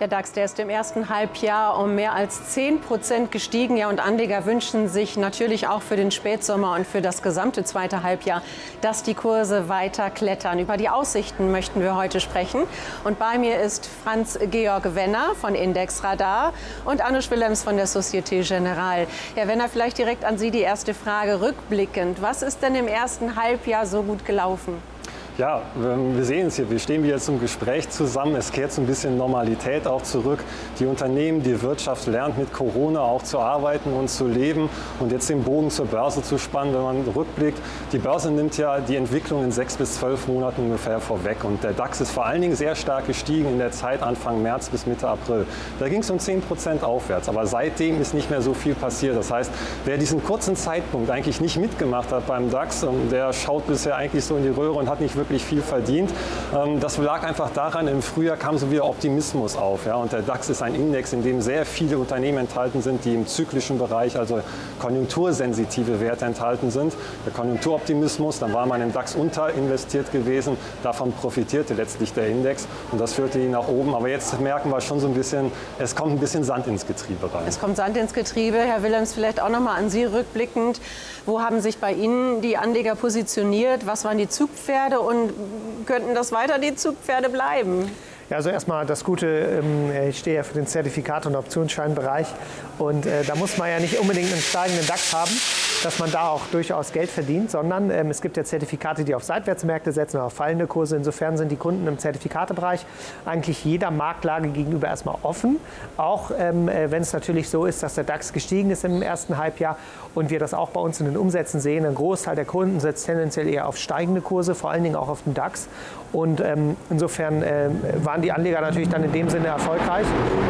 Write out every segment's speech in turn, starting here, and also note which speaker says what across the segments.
Speaker 1: Der DAX, der ist im ersten Halbjahr um mehr als 10 Prozent gestiegen. Ja, und Anleger wünschen sich natürlich auch für den Spätsommer und für das gesamte zweite Halbjahr, dass die Kurse weiter klettern. Über die Aussichten möchten wir heute sprechen. Und bei mir ist Franz Georg Wenner von Indexradar und Anusch Willems von der Societe Generale. Herr Wenner, vielleicht direkt an Sie die erste Frage rückblickend. Was ist denn im ersten Halbjahr so gut gelaufen?
Speaker 2: Ja, ähm, wir sehen es hier. Wir stehen wieder zum Gespräch zusammen. Es kehrt so ein bisschen Normalität auch zurück. Die Unternehmen, die Wirtschaft lernt mit Corona auch zu arbeiten und zu leben. Und jetzt den Bogen zur Börse zu spannen, wenn man rückblickt. Die Börse nimmt ja die Entwicklung in sechs bis zwölf Monaten ungefähr vorweg. Und der DAX ist vor allen Dingen sehr stark gestiegen in der Zeit Anfang März bis Mitte April. Da ging es um 10 Prozent aufwärts. Aber seitdem ist nicht mehr so viel passiert. Das heißt, wer diesen kurzen Zeitpunkt eigentlich nicht mitgemacht hat beim DAX, der schaut bisher eigentlich so in die Röhre und hat nicht wirklich wirklich viel verdient. Ähm, das lag einfach daran, im Frühjahr kam so wieder Optimismus auf. Und der DAX ist ein Index, in dem sehr viele Unternehmen enthalten sind, die im zyklischen Bereich, also konjunktursensitive Werte enthalten sind. Der Konjunkturoptimismus, dann war man im DAX unterinvestiert gewesen. Davon profitierte letztlich der Index und das führte ihn nach oben. Aber jetzt merken wir schon so ein bisschen, es kommt ein bisschen Sand ins Getriebe rein.
Speaker 1: Es kommt Sand ins Getriebe. Herr Willems, vielleicht auch noch mal an Sie rückblickend. Wo haben sich bei Ihnen die Anleger positioniert? Was waren die Zugpferde und könnten das weiter die Zugpferde bleiben?
Speaker 3: Ja, also erstmal das Gute, ähm, ich stehe ja für den Zertifikat- und Optionsscheinbereich und äh, da muss man ja nicht unbedingt einen steigenden DAX haben, dass man da auch durchaus Geld verdient, sondern ähm, es gibt ja Zertifikate, die auf Seitwärtsmärkte setzen oder auf fallende Kurse. Insofern sind die Kunden im Zertifikatebereich eigentlich jeder Marktlage gegenüber erstmal offen, auch ähm, äh, wenn es natürlich so ist, dass der DAX gestiegen ist im ersten Halbjahr und wir das auch bei uns in den Umsätzen sehen. Ein Großteil der Kunden setzt tendenziell eher auf steigende Kurse, vor allen Dingen auch auf den DAX. Und ähm, insofern äh, waren die Anleger natürlich dann in dem Sinne erfolgreich.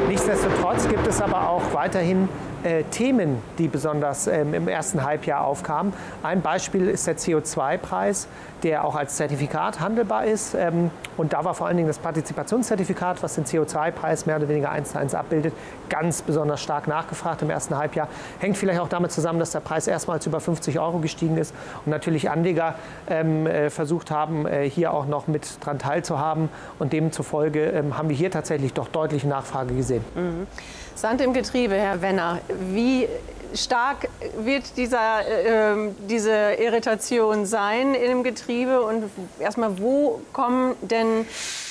Speaker 3: Nichtsdestotrotz gibt es aber auch weiterhin äh, Themen, die besonders ähm, im ersten Halbjahr aufkamen. Ein Beispiel ist der CO2-Preis, der auch als Zertifikat handelbar ist. Ähm, und da war vor allen Dingen das Partizipationszertifikat, was den CO2-Preis mehr oder weniger eins zu eins abbildet, ganz besonders stark nachgefragt im ersten Halbjahr. Hängt vielleicht auch damit zusammen, dass der Preis erstmals über 50 Euro gestiegen ist und natürlich Anleger ähm, äh, versucht haben, äh, hier auch noch mit dran teilzuhaben. Und demzufolge ähm, haben wir hier tatsächlich doch deutliche Nachfrage gesehen.
Speaker 1: Mhm. Sand im Getriebe, Herr Wenner. Wie stark wird dieser, äh, diese Irritation sein im Getriebe? Und erstmal, wo kommen denn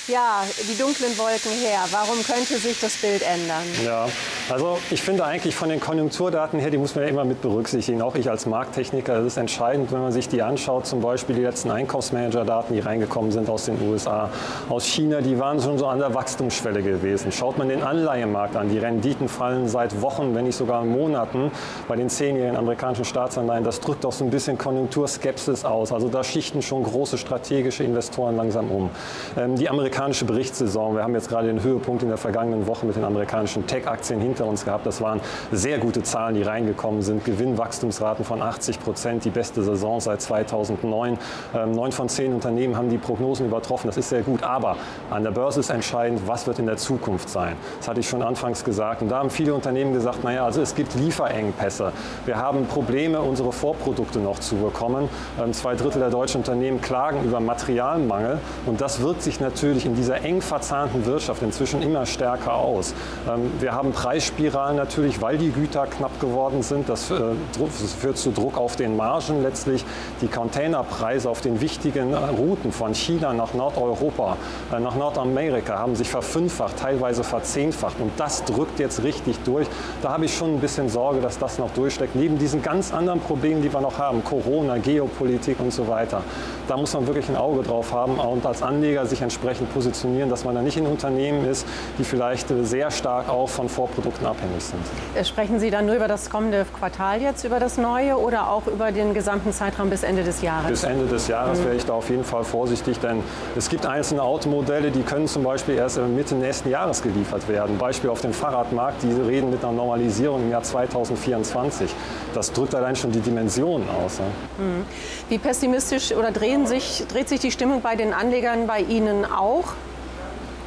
Speaker 1: ja, die dunklen Wolken her? Warum könnte sich das Bild ändern?
Speaker 2: Ja, also ich finde eigentlich von den Konjunkturdaten her, die muss man ja immer mit berücksichtigen. Auch ich als Markttechniker, das ist entscheidend, wenn man sich die anschaut, zum Beispiel die letzten Einkaufsmanager-Daten, die reingekommen sind aus den USA, aus China, die waren schon so an der Wachstumsschwelle gewesen. Schaut man den Anleihemarkt an, die Renditen fallen seit Wochen, wenn nicht sogar Monaten bei den zehnjährigen amerikanischen Staatsanleihen. Das drückt auch so ein bisschen Konjunkturskepsis aus. Also da schichten schon große strategische Investoren langsam um. Ähm, die Amerikaner amerikanische Berichtssaison. Wir haben jetzt gerade den Höhepunkt in der vergangenen Woche mit den amerikanischen Tech-Aktien hinter uns gehabt. Das waren sehr gute Zahlen, die reingekommen sind. Gewinnwachstumsraten von 80 Prozent, die beste Saison seit 2009. Ähm, neun von zehn Unternehmen haben die Prognosen übertroffen. Das ist sehr gut. Aber an der Börse ist entscheidend, was wird in der Zukunft sein. Das hatte ich schon anfangs gesagt. Und da haben viele Unternehmen gesagt, naja, also es gibt Lieferengpässe. Wir haben Probleme, unsere Vorprodukte noch zu bekommen. Ähm, zwei Drittel der deutschen Unternehmen klagen über Materialmangel. Und das wirkt sich natürlich sich in dieser eng verzahnten Wirtschaft inzwischen immer stärker aus. Ähm, wir haben Preisspiralen natürlich, weil die Güter knapp geworden sind. Das äh, führt zu Druck auf den Margen letztlich. Die Containerpreise auf den wichtigen Routen von China nach Nordeuropa, äh, nach Nordamerika haben sich verfünffacht, teilweise verzehnfacht. Und das drückt jetzt richtig durch. Da habe ich schon ein bisschen Sorge, dass das noch durchsteckt. Neben diesen ganz anderen Problemen, die wir noch haben, Corona, Geopolitik und so weiter. Da muss man wirklich ein Auge drauf haben und als Anleger sich entsprechend positionieren, dass man da nicht in Unternehmen ist, die vielleicht sehr stark auch von Vorprodukten abhängig sind.
Speaker 1: Äh, sprechen Sie dann nur über das kommende Quartal jetzt, über das neue oder auch über den gesamten Zeitraum bis Ende des Jahres?
Speaker 2: Bis Ende des Jahres mhm. wäre ich da auf jeden Fall vorsichtig, denn es gibt einzelne Automodelle, die können zum Beispiel erst Mitte nächsten Jahres geliefert werden. Beispiel auf dem Fahrradmarkt, die reden mit einer Normalisierung im Jahr 2024. Das drückt allein schon die Dimensionen aus.
Speaker 1: Mhm. Wie pessimistisch oder drehen sich, dreht sich die Stimmung bei den Anlegern bei Ihnen auch?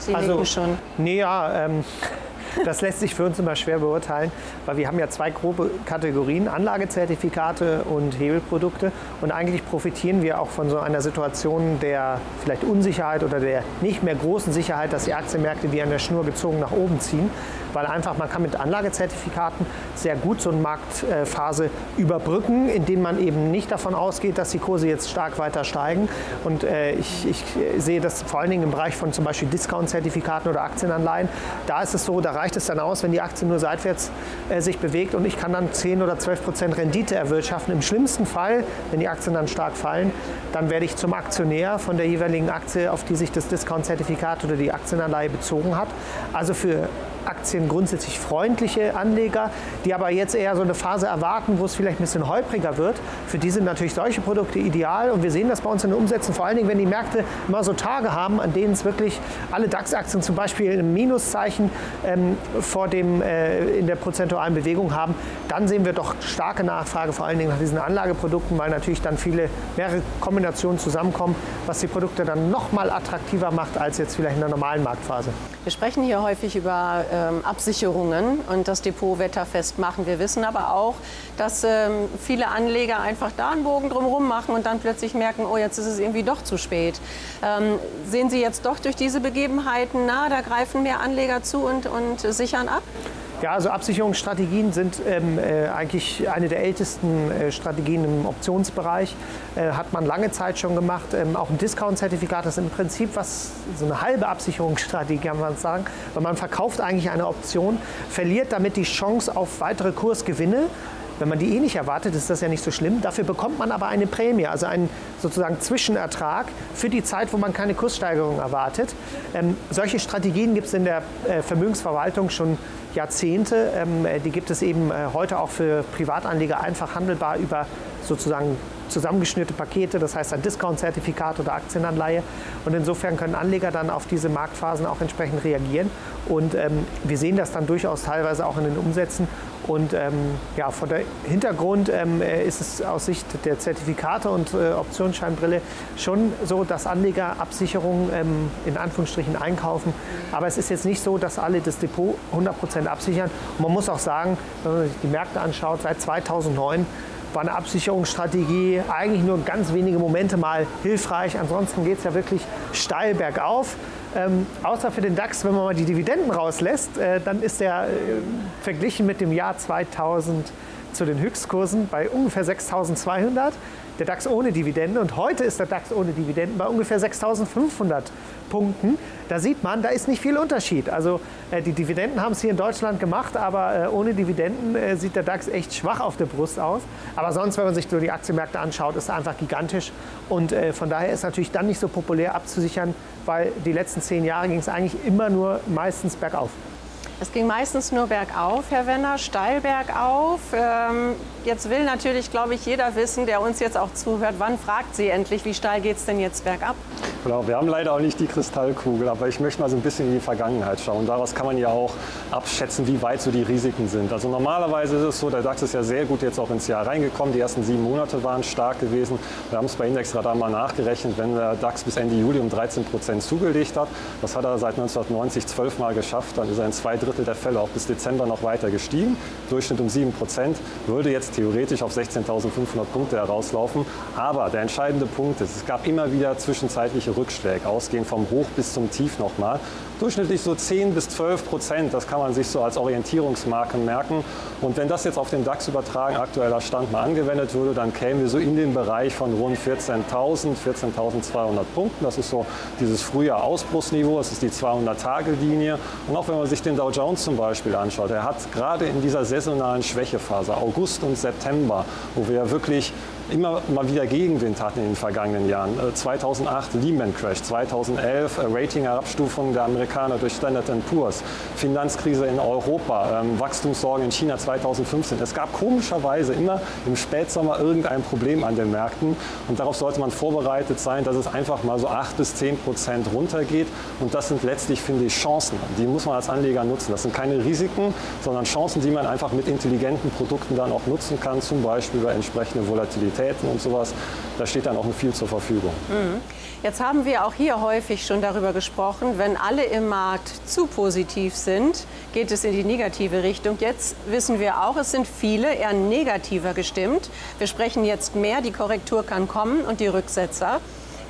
Speaker 3: Sie also, schon. Nee, ja, ähm, Das lässt sich für uns immer schwer beurteilen, weil wir haben ja zwei grobe Kategorien, Anlagezertifikate und Hebelprodukte. Und eigentlich profitieren wir auch von so einer Situation der vielleicht Unsicherheit oder der nicht mehr großen Sicherheit, dass die Aktienmärkte wie an der Schnur gezogen nach oben ziehen weil einfach man kann mit Anlagezertifikaten sehr gut so eine Marktphase überbrücken, indem man eben nicht davon ausgeht, dass die Kurse jetzt stark weiter steigen. Und äh, ich, ich sehe das vor allen Dingen im Bereich von zum Beispiel Discount-Zertifikaten oder Aktienanleihen. Da ist es so, da reicht es dann aus, wenn die Aktie nur seitwärts äh, sich bewegt und ich kann dann 10 oder 12 Prozent Rendite erwirtschaften. Im schlimmsten Fall, wenn die Aktien dann stark fallen, dann werde ich zum Aktionär von der jeweiligen Aktie, auf die sich das Discount-Zertifikat oder die Aktienanleihe bezogen hat. Also für Aktien grundsätzlich freundliche Anleger, die aber jetzt eher so eine Phase erwarten, wo es vielleicht ein bisschen holpriger wird. Für die sind natürlich solche Produkte ideal und wir sehen das bei uns in den Umsätzen, vor allen Dingen, wenn die Märkte immer so Tage haben, an denen es wirklich alle DAX-Aktien zum Beispiel ein Minuszeichen ähm, vor dem, äh, in der prozentualen Bewegung haben, dann sehen wir doch starke Nachfrage, vor allen Dingen nach diesen Anlageprodukten, weil natürlich dann viele mehrere Kombinationen zusammenkommen, was die Produkte dann noch mal attraktiver macht als jetzt vielleicht in der normalen Marktphase.
Speaker 1: Wir sprechen hier häufig über ähm, Absicherungen und das Depot wetterfest machen. Wir wissen aber auch, dass ähm, viele Anleger einfach da einen Bogen drumherum machen und dann plötzlich merken, oh, jetzt ist es irgendwie doch zu spät. Ähm, sehen Sie jetzt doch durch diese Begebenheiten, na, da greifen mehr Anleger zu und, und sichern ab?
Speaker 3: Ja, also Absicherungsstrategien sind ähm, äh, eigentlich eine der ältesten äh, Strategien im Optionsbereich. Äh, hat man lange Zeit schon gemacht. Ähm, auch ein Discount-Zertifikat ist im Prinzip was, so eine halbe Absicherungsstrategie, kann man sagen. Weil man verkauft eigentlich eine Option, verliert damit die Chance auf weitere Kursgewinne. Wenn man die eh nicht erwartet, ist das ja nicht so schlimm. Dafür bekommt man aber eine Prämie, also einen sozusagen Zwischenertrag für die Zeit, wo man keine Kurssteigerung erwartet. Ähm, solche Strategien gibt es in der äh, Vermögensverwaltung schon Jahrzehnte. Ähm, die gibt es eben äh, heute auch für Privatanleger einfach handelbar über sozusagen zusammengeschnürte Pakete, das heißt ein Discount-Zertifikat oder Aktienanleihe. Und insofern können Anleger dann auf diese Marktphasen auch entsprechend reagieren. Und ähm, wir sehen das dann durchaus teilweise auch in den Umsätzen. Und ähm, ja, von der Hintergrund ähm, äh, ist es aus Sicht der Zertifikate und äh, Optionsscheinbrille schon so, dass Anleger Absicherungen ähm, in Anführungsstrichen einkaufen. Aber es ist jetzt nicht so, dass alle das Depot 100% absichern. Und man muss auch sagen, wenn man sich die Märkte anschaut, seit 2009 war eine Absicherungsstrategie eigentlich nur ganz wenige Momente mal hilfreich. Ansonsten geht es ja wirklich steil bergauf. Ähm, außer für den DAX, wenn man mal die Dividenden rauslässt, äh, dann ist der äh, verglichen mit dem Jahr 2000 zu den Höchstkursen bei ungefähr 6200 der DAX ohne Dividende und heute ist der DAX ohne Dividenden bei ungefähr 6.500 Punkten. Da sieht man, da ist nicht viel Unterschied. Also äh, die Dividenden haben es hier in Deutschland gemacht, aber äh, ohne Dividenden äh, sieht der DAX echt schwach auf der Brust aus. Aber sonst, wenn man sich so die Aktienmärkte anschaut, ist er einfach gigantisch und äh, von daher ist natürlich dann nicht so populär abzusichern, weil die letzten zehn Jahre ging es eigentlich immer nur meistens bergauf.
Speaker 1: Es ging meistens nur bergauf, Herr Wenner, steil bergauf. Ähm, jetzt will natürlich, glaube ich, jeder wissen, der uns jetzt auch zuhört, wann fragt Sie endlich, wie steil geht es denn jetzt bergab?
Speaker 2: Genau, wir haben leider auch nicht die Kristallkugel, aber ich möchte mal so ein bisschen in die Vergangenheit schauen. Daraus kann man ja auch abschätzen, wie weit so die Risiken sind. Also normalerweise ist es so, der DAX ist ja sehr gut jetzt auch ins Jahr reingekommen. Die ersten sieben Monate waren stark gewesen. Wir haben es bei Indexradar mal nachgerechnet, wenn der DAX bis Ende Juli um 13 Prozent zugelegt hat, das hat er seit 1990 zwölf Mal geschafft, dann ist er in zwei Drittel der Fälle auch bis Dezember noch weiter gestiegen. Durchschnitt um 7 Prozent, würde jetzt theoretisch auf 16.500 Punkte herauslaufen. Aber der entscheidende Punkt ist, es gab immer wieder zwischenzeitliche Rückschläge, ausgehend vom Hoch bis zum Tief nochmal. Durchschnittlich so 10 bis 12 Prozent, das kann man sich so als Orientierungsmarke merken. Und wenn das jetzt auf den DAX übertragen, aktueller Stand mal angewendet würde, dann kämen wir so in den Bereich von rund 14.000, 14.200 Punkten. Das ist so dieses frühe Ausbruchsniveau, das ist die 200-Tage-Linie. Und auch wenn man sich den Dow Jones zum Beispiel anschaut, er hat gerade in dieser saisonalen Schwächephase, August und September, wo wir wirklich immer mal wieder Gegenwind hatten in den vergangenen Jahren. 2008 äh, Lehman Crash, 2011 äh, Rating-Herabstufung der Amerikaner durch Standard Poor's, Finanzkrise in Europa, ähm, Wachstumssorgen in China 2015. Es gab komischerweise immer im Spätsommer irgendein Problem an den Märkten und darauf sollte man vorbereitet sein, dass es einfach mal so 8 bis 10 Prozent runtergeht und das sind letztlich, finde ich, Chancen. Die muss man als Anleger nutzen. Das sind keine Risiken, sondern Chancen, die man einfach mit intelligenten Produkten dann auch nutzen kann, zum Beispiel bei entsprechender Volatilität Liquiditäten und sowas, da steht dann auch viel zur Verfügung. Mhm.
Speaker 1: Jetzt haben wir auch hier häufig schon darüber gesprochen, wenn alle im Markt zu positiv sind, geht es in die negative Richtung. Jetzt wissen wir auch, es sind viele eher negativer gestimmt. Wir sprechen jetzt mehr, die Korrektur kann kommen und die Rücksetzer.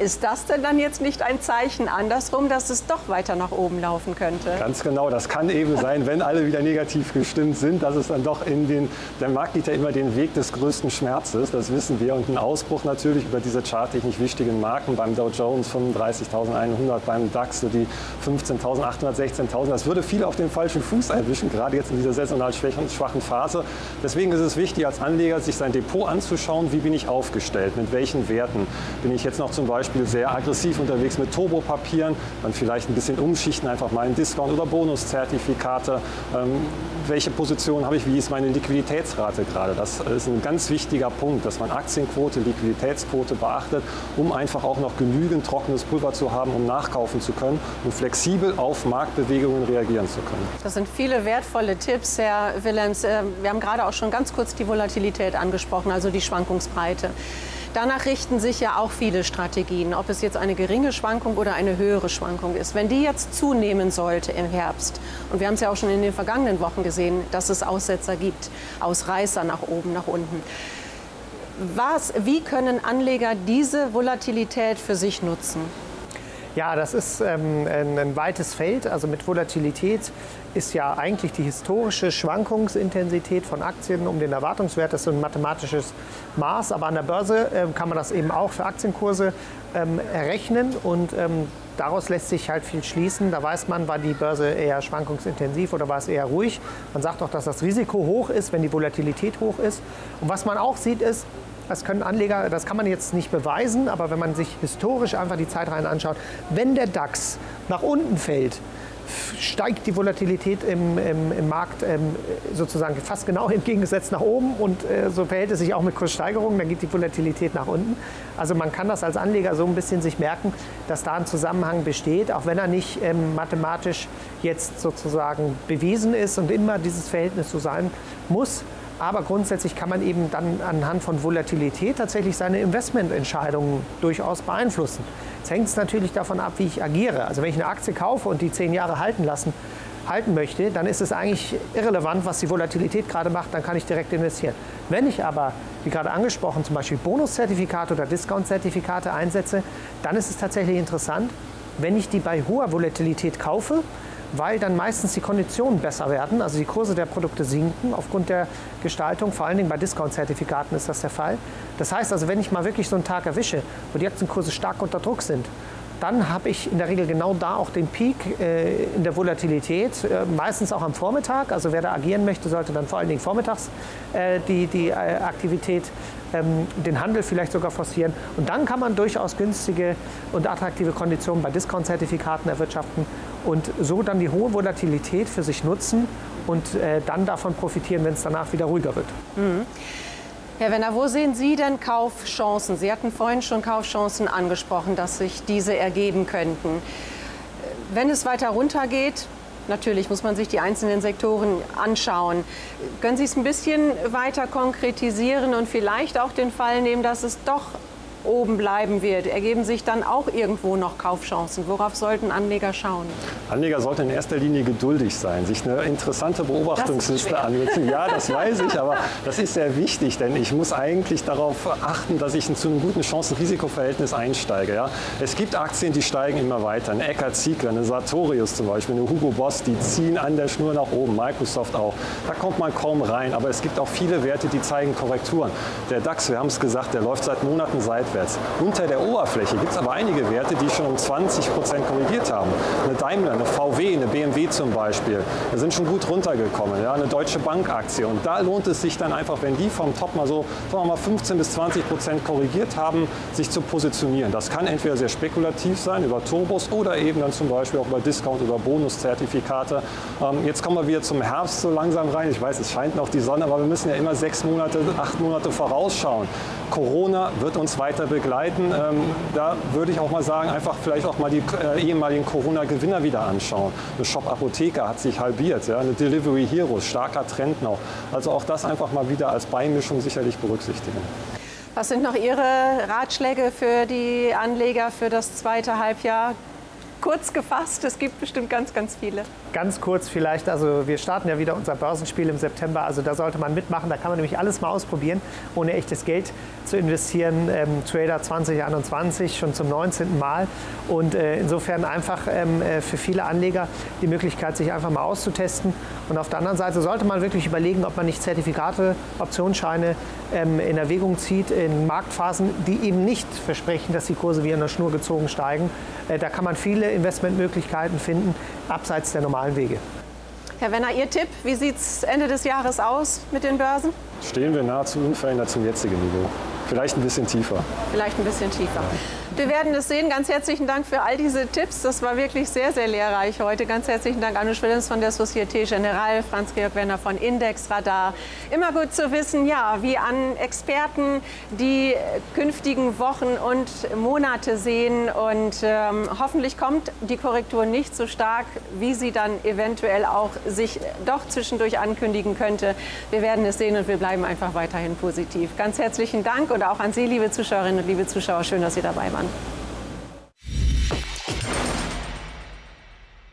Speaker 1: Ist das denn dann jetzt nicht ein Zeichen andersrum, dass es doch weiter nach oben laufen könnte?
Speaker 2: Ganz genau, das kann eben sein, wenn alle wieder negativ gestimmt sind, dass es dann doch in den, der Markt geht ja immer den Weg des größten Schmerzes, das wissen wir. Und ein Ausbruch natürlich über diese charttechnisch wichtigen Marken beim Dow Jones 35.100, beim DAX so die 15.800, 16.000, das würde viele auf den falschen Fuß erwischen, gerade jetzt in dieser saisonal schwachen Phase. Deswegen ist es wichtig als Anleger, sich sein Depot anzuschauen, wie bin ich aufgestellt, mit welchen Werten. Bin ich jetzt noch zum Beispiel Beispiel sehr aggressiv unterwegs mit Turbopapieren, dann vielleicht ein bisschen umschichten, einfach mal in Discount- oder Bonuszertifikate. Ähm, welche Position habe ich, wie ist meine Liquiditätsrate gerade? Das ist ein ganz wichtiger Punkt, dass man Aktienquote, Liquiditätsquote beachtet, um einfach auch noch genügend trockenes Pulver zu haben, um nachkaufen zu können und flexibel auf Marktbewegungen reagieren zu können.
Speaker 1: Das sind viele wertvolle Tipps, Herr Willems. Äh, wir haben gerade auch schon ganz kurz die Volatilität angesprochen, also die Schwankungsbreite. Danach richten sich ja auch viele Strategien, ob es jetzt eine geringe Schwankung oder eine höhere Schwankung ist. Wenn die jetzt zunehmen sollte im Herbst, und wir haben es ja auch schon in den vergangenen Wochen gesehen, dass es Aussetzer gibt, Ausreißer nach oben, nach unten. Was, wie können Anleger diese Volatilität für sich nutzen?
Speaker 3: Ja, das ist ähm, ein, weites Feld. Also mit Volatilität ist ja eigentlich die historische Schwankungsintensität von Aktien um den Erwartungswert. Das ist ein mathematisches Maß. Aber an der Börse ähm, kann man das eben auch für Aktienkurse ähm, errechnen. Und ähm, daraus lässt sich halt viel schließen. Da weiß man, war die Börse eher schwankungsintensiv oder war es eher ruhig. Man sagt auch, dass das Risiko hoch ist, wenn die Volatilität hoch ist. Und was man auch sieht, ist, das können Anleger, das kann man jetzt nicht beweisen, aber wenn man sich historisch einfach die Zeitreihen anschaut, wenn der DAX nach unten fällt, steigt die Volatilität im, im, im Markt ähm, sozusagen fast genau entgegengesetzt nach oben und äh, so verhält es sich auch mit Kurssteigerungen, dann geht die Volatilität nach unten. Also man kann das als Anleger so ein bisschen sich merken, dass da ein Zusammenhang besteht, auch wenn er nicht ähm, mathematisch jetzt sozusagen bewiesen ist und immer dieses Verhältnis so sein muss. Aber grundsätzlich kann man eben dann anhand von Volatilität tatsächlich seine Investmententscheidungen durchaus beeinflussen. Jetzt hängt es natürlich davon ab, wie ich agiere. Also wenn ich eine Aktie kaufe und die zehn Jahre halten lassen, halten möchte, dann ist es eigentlich irrelevant, was die Volatilität gerade macht, dann kann ich direkt investieren. Wenn ich aber, wie gerade angesprochen, zum Beispiel Bonuszertifikate oder Discountzertifikate einsetze, dann ist es tatsächlich interessant, wenn ich die bei hoher Volatilität kaufe weil dann meistens die Konditionen besser werden, also die Kurse der Produkte sinken aufgrund der Gestaltung, vor allen Dingen bei Discount-Zertifikaten ist das der Fall. Das heißt also, wenn ich mal wirklich so einen Tag erwische, wo die Aktienkurse stark unter Druck sind, dann habe ich in der Regel genau da auch den Peak äh, in der Volatilität, äh, meistens auch am Vormittag. Also wer da agieren möchte, sollte dann vor allen Dingen vormittags äh, die, die äh, Aktivität ähm, den Handel vielleicht sogar forcieren. Und dann kann man durchaus günstige und attraktive Konditionen bei Discount-Zertifikaten erwirtschaften und so dann die hohe Volatilität für sich nutzen und äh, dann davon profitieren, wenn es danach wieder ruhiger wird. Mhm.
Speaker 1: Herr Wenner, wo sehen Sie denn Kaufchancen? Sie hatten vorhin schon Kaufchancen angesprochen, dass sich diese ergeben könnten. Wenn es weiter runtergeht, natürlich muss man sich die einzelnen Sektoren anschauen. Können Sie es ein bisschen weiter konkretisieren und vielleicht auch den Fall nehmen, dass es doch oben bleiben wird, ergeben sich dann auch irgendwo noch Kaufchancen. Worauf sollten Anleger schauen?
Speaker 2: Anleger sollten in erster Linie geduldig sein, sich eine interessante Beobachtungsliste ansetzen. Ja, das weiß ich, aber das ist sehr wichtig, denn ich muss eigentlich darauf achten, dass ich zu einem guten Chancen-Risiko-Verhältnis einsteige. Ja? Es gibt Aktien, die steigen immer weiter. Eine Eckert Ziegler, eine Sartorius zum Beispiel, eine Hugo Boss, die ziehen an der Schnur nach oben. Microsoft auch. Da kommt man kaum rein. Aber es gibt auch viele Werte, die zeigen Korrekturen. Der DAX, wir haben es gesagt, der läuft seit Monaten seitwärts seitwärts. Unter der Oberfläche gibt es aber einige Werte, die schon um 20 Prozent korrigiert haben. Eine Daimler, eine VW, eine BMW zum Beispiel, da sind schon gut runtergekommen. Ja? Eine Deutsche Bank-Aktie. Und da lohnt es sich dann einfach, wenn die vom Top mal so sagen wir mal 15 bis 20 Prozent korrigiert haben, sich zu positionieren. Das kann entweder sehr spekulativ sein über Turbos oder eben dann zum Beispiel auch über Discount- oder Bonuszertifikate. Ähm, jetzt kommen wir wieder zum Herbst so langsam rein. Ich weiß, es scheint noch die Sonne, aber wir müssen ja immer sechs Monate, acht Monate vorausschauen. Corona wird uns weiter begleiten. Ähm, da würde ich auch mal sagen, einfach vielleicht auch mal die äh, ehemaligen Corona-Gewinner wieder anschauen. Eine Shop Apotheker hat sich halbiert, ja? eine Delivery Heroes, starker Trend noch. Also auch das einfach mal wieder als Beimischung sicherlich berücksichtigen.
Speaker 1: Was sind noch Ihre Ratschläge für die Anleger für das zweite Halbjahr? Kurz gefasst. Es gibt bestimmt ganz, ganz viele.
Speaker 3: Ganz kurz vielleicht, also wir starten ja wieder unser Börsenspiel im September, also da sollte man mitmachen. Da kann man nämlich alles mal ausprobieren, ohne echtes Geld zu investieren. Ähm, Trader 2021 schon zum 19. Mal. Und äh, insofern einfach ähm, äh, für viele Anleger die Möglichkeit, sich einfach mal auszutesten. Und auf der anderen Seite sollte man wirklich überlegen, ob man nicht Zertifikate, Optionsscheine ähm, in Erwägung zieht in Marktphasen, die eben nicht versprechen, dass die Kurse wie an der Schnur gezogen steigen. Äh, da kann man viele Investmentmöglichkeiten finden, abseits der normalen Wege.
Speaker 1: Herr Wenner, Ihr Tipp, wie sieht es Ende des Jahres aus mit den Börsen?
Speaker 2: Stehen wir nahezu unverändert zum jetzigen Niveau. Vielleicht ein bisschen tiefer.
Speaker 1: Vielleicht ein bisschen tiefer. Wir werden es sehen. Ganz herzlichen Dank für all diese Tipps. Das war wirklich sehr, sehr lehrreich heute. Ganz herzlichen Dank Anne Willems von der Societe Generale, Franz-Georg Werner von Index Radar. Immer gut zu wissen, ja, wie an Experten die künftigen Wochen und Monate sehen. Und ähm, hoffentlich kommt die Korrektur nicht so stark, wie sie dann eventuell auch sich doch zwischendurch ankündigen könnte. Wir werden es sehen und wir bleiben einfach weiterhin positiv. Ganz herzlichen Dank und auch an Sie, liebe Zuschauerinnen und liebe Zuschauer. Schön, dass Sie dabei waren. passado.